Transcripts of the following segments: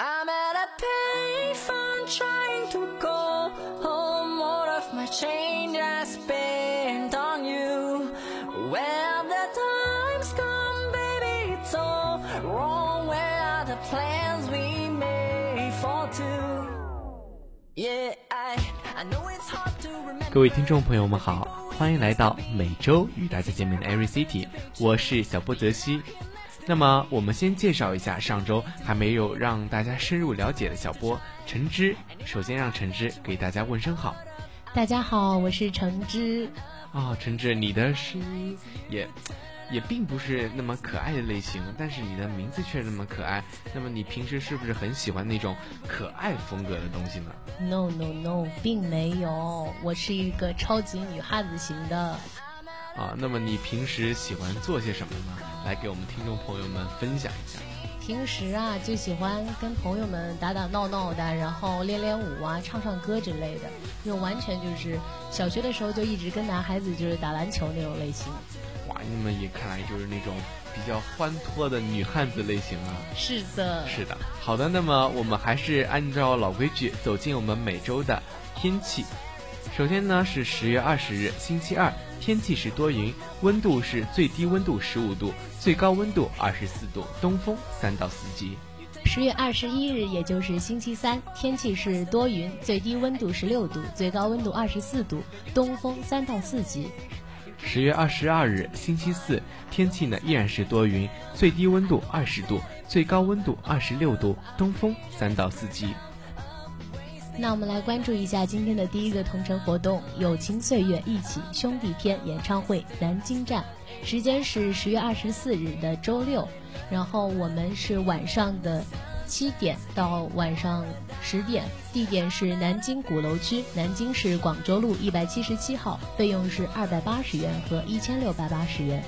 I'm at a payphone trying to call home. All of my change I spent on you. Well, the time's come, baby, it's all wrong. Where are the plans we made for two? Yeah, I I know it's hard to remember. 各位听众朋友们好，欢迎来到每周与大家见面的 Every City，我是小波泽西。 那么我们先介绍一下上周还没有让大家深入了解的小波橙汁。首先让橙汁给大家问声好。大家好，我是橙汁。啊、橙汁，你的声音也也并不是那么可爱的类型，但是你的名字却那么可爱。那么你平时是不是很喜欢那种可爱风格的东西呢？No No No，并没有，我是一个超级女汉子型的。啊，那么你平时喜欢做些什么呢？来给我们听众朋友们分享一下。平时啊，就喜欢跟朋友们打打闹闹的，然后练练舞啊，唱唱歌之类的。这种完全就是小学的时候就一直跟男孩子就是打篮球那种类型。哇，你们也看来就是那种比较欢脱的女汉子类型啊。是的，是的，好的，那么我们还是按照老规矩走进我们每周的天气。首先呢是十月二十日，星期二，天气是多云，温度是最低温度十五度，最高温度二十四度，东风三到四级。十月二十一日，也就是星期三，天气是多云，最低温度十六度，最高温度二十四度，东风三到四级。十月二十二日，星期四，天气呢依然是多云，最低温度二十度，最高温度二十六度，东风三到四级。那我们来关注一下今天的第一个同城活动——友情岁月一起兄弟篇演唱会南京站，时间是十月二十四日的周六，然后我们是晚上的七点到晚上十点，地点是南京鼓楼区南京市广州路一百七十七号，费用是二百八十元和一千六百八十元。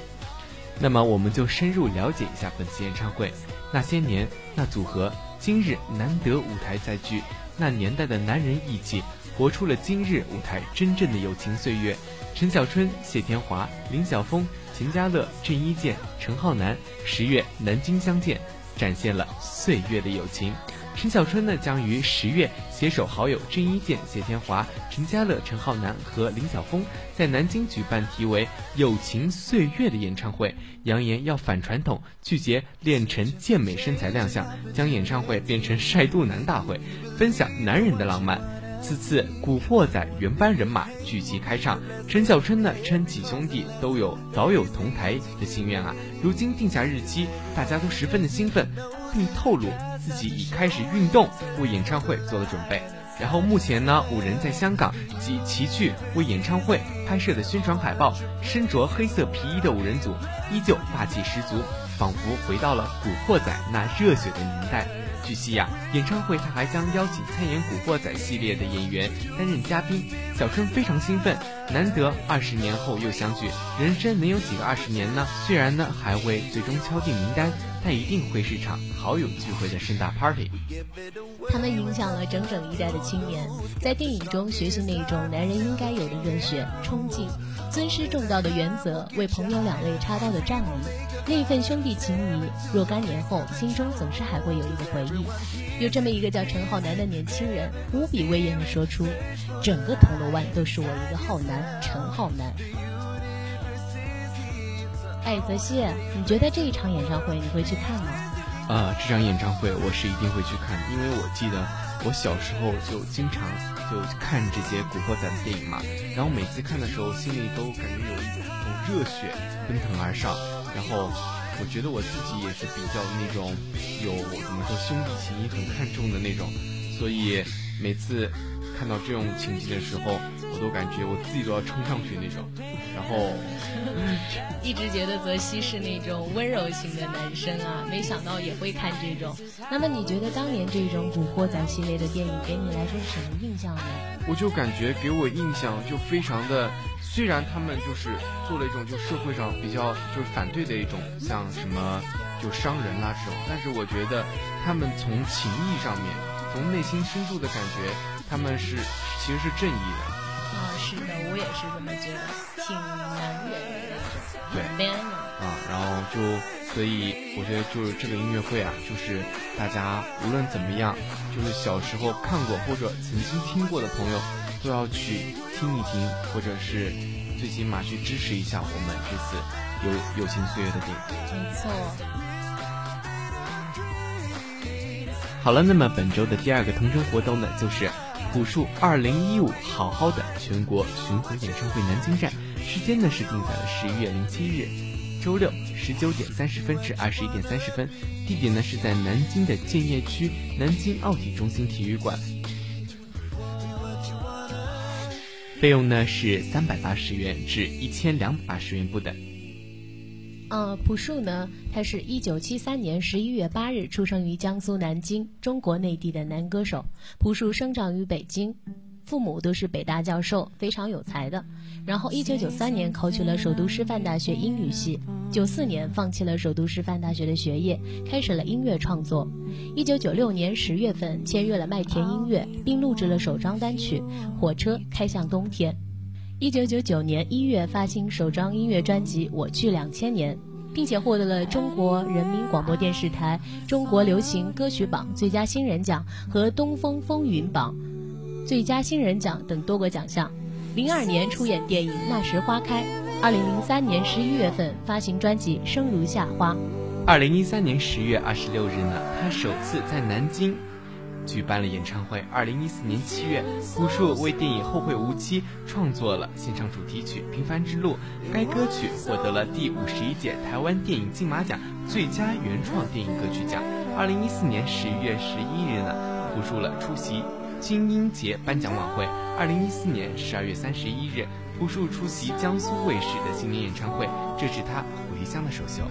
那么我们就深入了解一下本次演唱会。那些年，那组合，今日难得舞台再聚，那年代的男人义气，活出了今日舞台真正的友情岁月。陈小春、谢天华、林晓峰、秦家乐、郑伊健、陈浩南，十月南京相见，展现了岁月的友情。陈小春呢，将于十月携手好友郑伊健、谢天华、陈家乐、陈浩南和林晓峰，在南京举办题为《友情岁月》的演唱会，扬言要反传统，拒绝练成健美身材亮相，将演唱会变成晒肚腩大会，分享男人的浪漫。此次古惑仔原班人马聚集开唱，陈小春呢称几兄弟都有早有同台的心愿啊，如今定下日期，大家都十分的兴奋，并透露自己已开始运动为演唱会做了准备。然后目前呢，五人在香港及齐聚为演唱会拍摄的宣传海报，身着黑色皮衣的五人组依旧霸气十足，仿佛回到了古惑仔那热血的年代。据悉呀、演唱会他还将邀请参演《古惑仔》系列的演员担任嘉宾。小春非常兴奋，难得二十年后又相聚，人生能有几个二十年呢？虽然呢还未最终敲定名单，但一定会是场好友聚会的盛大 party。他们影响了整整一代的青年，在电影中学习那种男人应该有的热血、冲劲，尊师重道的原则，为朋友两肋插刀的仗义，那份兄弟情谊，若干年后心中总是还会有一个回忆。有这么一个叫陈浩南的年轻人，无比威严地说出：“整个铜锣湾都是我一个浩南，陈浩南。”哎，泽西，你觉得这一场演唱会你会去看吗？啊、这场演唱会我是一定会去看的，因为我记得我小时候就经常就看这些古惑仔的电影嘛，然后每次看的时候心里都感觉有一种热血奔腾而上，然后我觉得我自己也是比较那种有怎么说兄弟情谊很看重的那种，所以每次看到这种情景的时候，我都感觉我自己都要冲上去那种，然后。一直觉得泽西是那种温柔型的男生啊，没想到也会看这种。那么你觉得当年这种古惑仔系列的电影给你来说是什么印象呢？我就感觉给我印象就非常的，虽然他们就是做了一种就社会上比较就是反对的一种，像什么就伤人啦这种，但是我觉得他们从情谊上面，从内心深处的感觉，他们是其实是正义的。啊，是的，我也是这么觉得，挺男人的，对啊，然后就所以我觉得就是这个音乐会啊，就是大家无论怎么样，就是小时候看过或者曾经听过的朋友，都要去听一听，或者是最起码去支持一下我们这次有友情岁月的电影。没错。好了，那么本周的第二个同城活动呢，就是朴树二零一五好好的全国巡回演唱会南京站，时间呢是定在了十一月零七日，周六十九点三十分至二十一点三十分，地点呢是在南京的建邺区南京奥体中心体育馆，费用呢是三百八十元至一千两百八十元不等。呃，朴树呢，他是一九七三年十一月八日出生于江苏南京，中国内地的男歌手。朴树生长于北京，父母都是北大教授，非常有才的。然后一九九三年考取了首都师范大学英语系，九四年放弃了首都师范大学的学业，开始了音乐创作。一九九六年十月份签约了麦田音乐，并录制了首张单曲《火车开向冬天》。一九九九年一月发行首张音乐专辑《我去两千年》，并且获得了中国人民广播电视台中国流行歌曲榜最佳新人奖和东风风云榜最佳新人奖等多个奖项。零二年出演电影《那时花开》，二零零三年十一月份发行专辑《生如夏花》。二零一三年十月二十六日呢，他首次在南京。举办了演唱会。二零一四年七月，朴树为电影《后会无期》创作了现场主题曲《平凡之路》，该歌曲获得了第五十一届台湾电影金马奖最佳原创电影歌曲奖。二零一四年十一月十一日呢，朴树了出席金鹰节颁奖晚会。二零一四年十二月三十一日，朴树出席江苏卫视的新年演唱会，这是他回乡的首秀。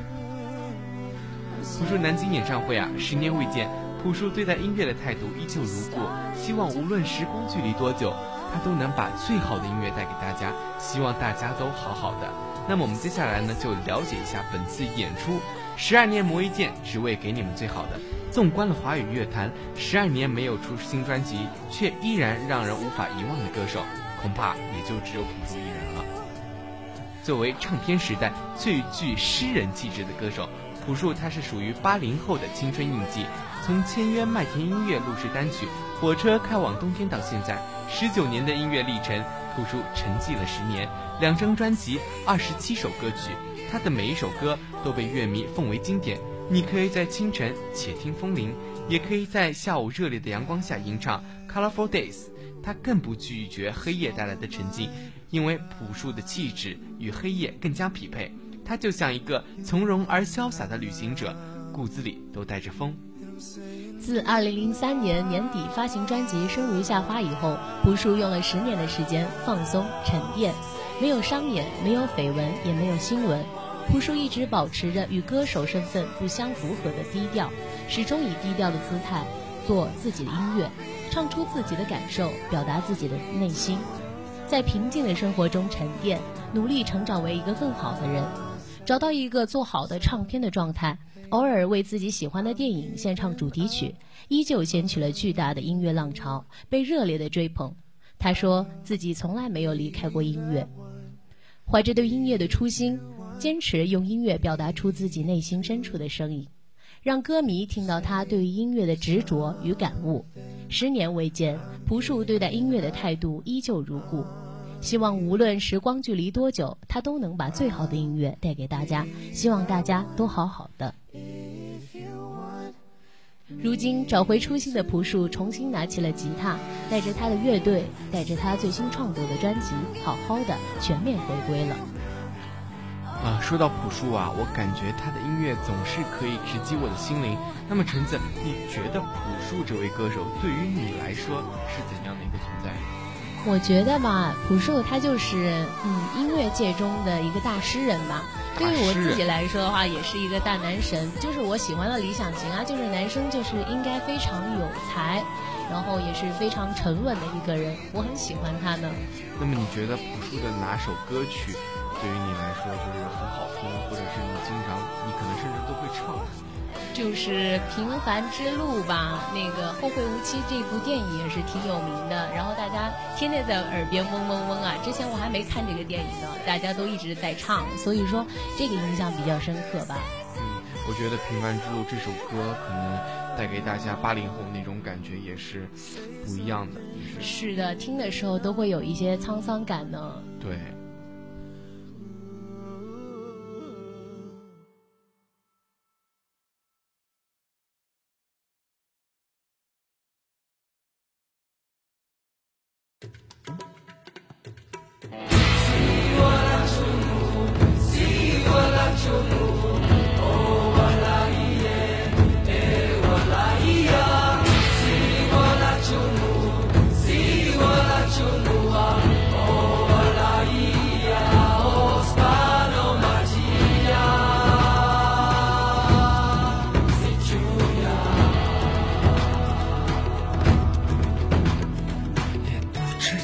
朴树南京演唱会啊，十年未见。朴树对待音乐的态度依旧如故，希望无论时光距离多久，他都能把最好的音乐带给大家。希望大家都好好的。那么我们接下来呢，就了解一下本次演出。十二年磨一剑，只为给你们最好的。纵观了华语乐坛，十二年没有出新专辑，却依然让人无法遗忘的歌手，恐怕也就只有朴树一人了。作为唱片时代最具诗人气质的歌手。朴树他是属于八零后的青春印记，从签约麦田音乐录制单曲《火车开往冬天》到现在十九年的音乐历程，朴树沉寂了十年，两张专辑，二十七首歌曲，他的每一首歌都被乐迷奉为经典。你可以在清晨且听风铃，也可以在下午热烈的阳光下吟唱《Colorful Days》。他更不拒绝黑夜带来的沉静，因为朴树的气质与黑夜更加匹配。他就像一个从容而潇洒的旅行者，骨子里都带着风。自2003年年底发行专辑《生如夏花》以后，朴树用了十年的时间放松沉淀，没有商演，没有绯闻，也没有新闻。朴树一直保持着与歌手身份不相符合的低调，始终以低调的姿态做自己的音乐，唱出自己的感受，表达自己的内心，在平静的生活中沉淀，努力成长为一个更好的人。找到一个做好的唱片的状态，偶尔为自己喜欢的电影献唱主题曲，依旧掀起了巨大的音乐浪潮，被热烈的追捧。他说自己从来没有离开过音乐，怀着对音乐的初心，坚持用音乐表达出自己内心深处的声音，让歌迷听到他对于音乐的执着与感悟。十年未见，朴树对待音乐的态度依旧如故。希望无论时光距离多久，他都能把最好的音乐带给大家。希望大家都好好的。如今找回初心的朴树，重新拿起了吉他，带着他的乐队，带着他最新创作的专辑，好好的全面回归了。啊，说到朴树啊，我感觉他的音乐总是可以直击我的心灵。那么橙子，你觉得朴树这位歌手对于你来说是怎样的一个存在？我觉得吧，朴树他就是嗯音乐界中的一个大诗人吧。对于我自己来说的话，也是一个大男神。就是我喜欢的理想型啊，就是男生就是应该非常有才，然后也是非常沉稳的一个人。我很喜欢他呢。那么你觉得朴树的哪首歌曲对于你来说就是很好听，或者是你经常你可能甚至都会唱？就是《平凡之路》吧，那个《后会无期》这部电影也是挺有名的，然后大家天天在耳边嗡嗡嗡啊。之前我还没看这个电影呢，大家都一直在唱，所以说这个印象比较深刻吧。嗯，我觉得《平凡之路》这首歌可能带给大家八零后那种感觉也是不一样的。是的，听的时候都会有一些沧桑感呢。对。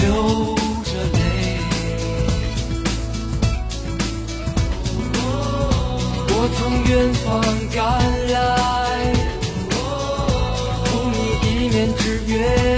流着泪。我从远方赶来赴你一面之约。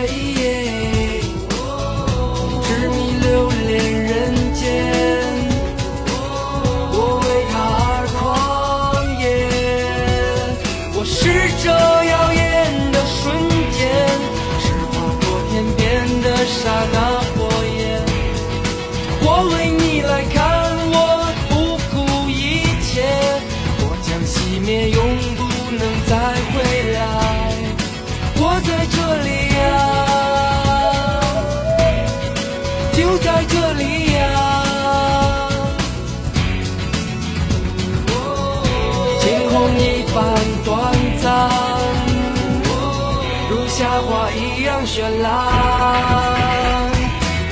绚烂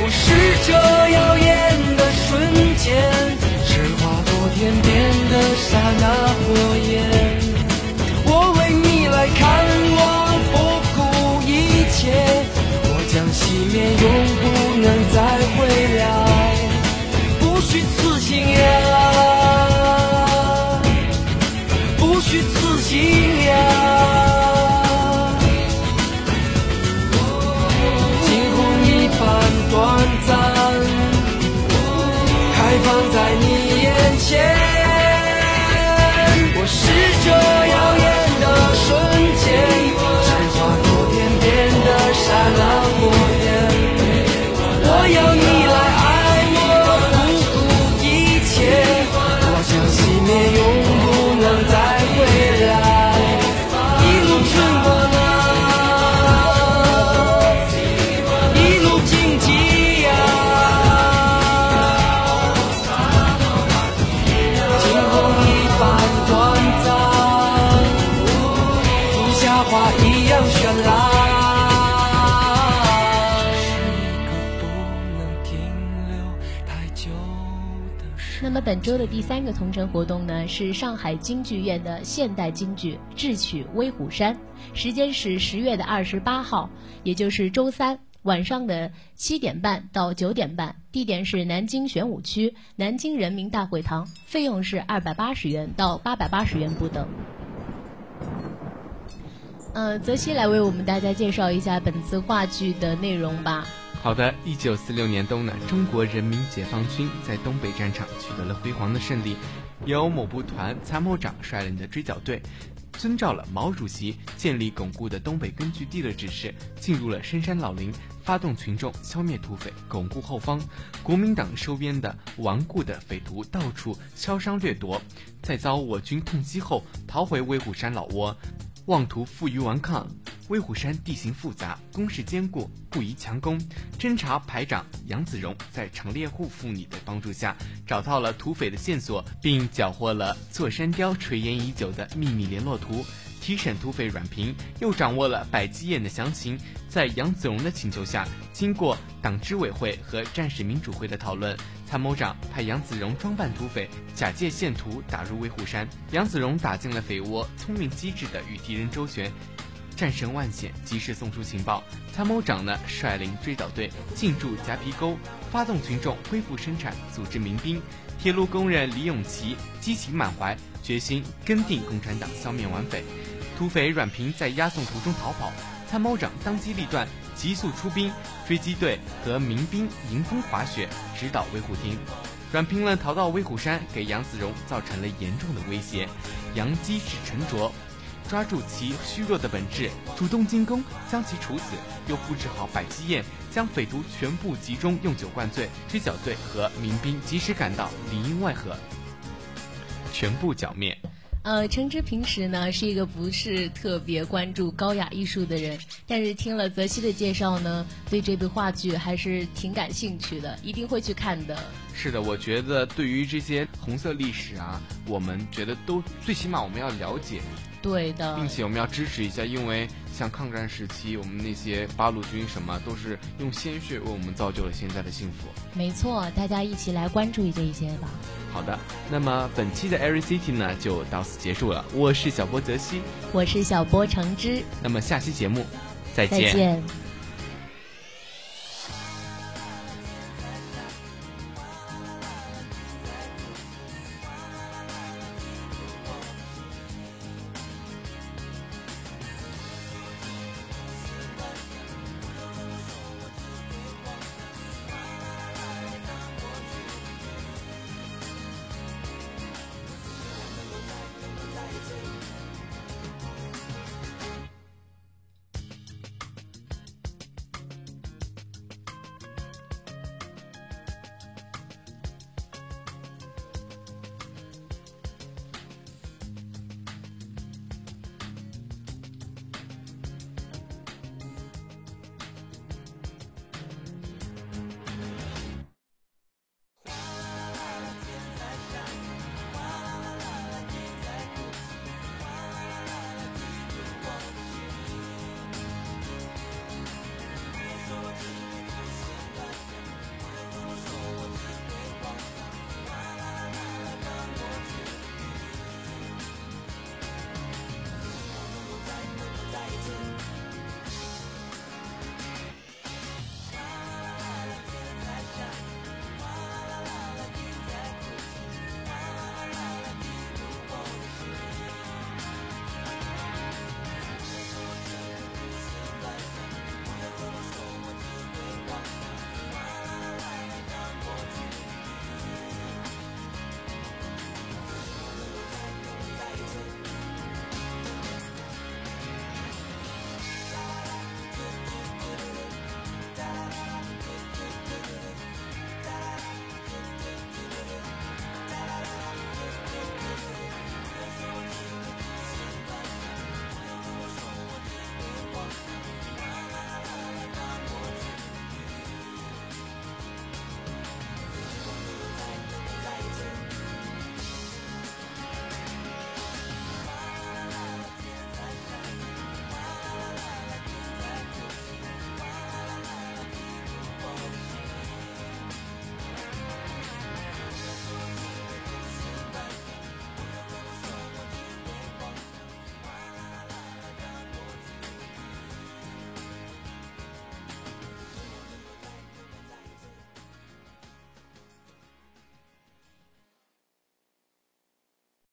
我是这耀眼的瞬间是划过天边的刹那火焰。我为你来看望不顾一切我将熄灭永不么本周的第三个同城活动呢，是上海京剧院的现代京剧智取威虎山，时间是十月的二十八号，也就是周三晚上的七点半到九点半，地点是南京玄武区南京人民大会堂，费用是二百八十元到八百八十元不等。呃，泽西来为我们大家介绍一下本次话剧的内容吧。好的，一九四六年冬呢，中国人民解放军在东北战场取得了辉煌的胜利，由某部团参谋长率领的追剿队，遵照了毛主席建立巩固的东北根据地的指示，进入了深山老林，发动群众消灭土匪，巩固后方。国民党收编的顽固的匪徒到处敲伤掠夺，在遭我军痛击后，逃回威虎山老窝，妄图负隅顽抗。威虎山地形复杂，工事坚固，不宜强攻。侦察排长杨子荣在长猎户妇女的帮助下，找到了土匪的线索，并缴获了座山雕垂涎已久的秘密联络图。提审土匪阮平，又掌握了百鸡宴的详情。在杨子荣的请求下，经过党支委会和战士民主会的讨论，参谋长派杨子荣装扮土匪，假借线图打入威虎山。杨子荣打进了匪窝，聪明机智地与敌人周旋。战胜万险，及时送出情报。参谋长呢，率领追剿队进驻夹皮沟，发动群众恢复生产，组织民兵。铁路工人李永琪激情满怀，决心跟定共产党，消灭顽匪。土匪阮平在押送途中逃跑，参谋长当机立断，急速出兵，追击队和民兵迎风滑雪，直捣威虎厅。阮平呢，逃到威虎山，给杨子荣造成了严重的威胁。杨机智沉着。抓住其虚弱的本质，主动进攻，将其处死，又布置好百鸡宴，将匪徒全部集中用酒灌醉。追剿队和民兵及时赶到，里应外合，全部剿灭。呃，橙汁平时呢是一个不是特别关注高雅艺术的人，但是听了泽西的介绍呢，对这部话剧还是挺感兴趣的，一定会去看的。是的，我觉得对于这些红色历史啊，我们觉得都最起码我们要了解。对的，并且我们要支持一下，因为像抗战时期，我们那些八路军什么都是用鲜血为我们造就了现在的幸福。没错，大家一起来关注这一些吧。好的，那么本期的 Every City 呢就到此结束了。我是小波泽西，我是小波橙汁。那么下期节目再见。再见。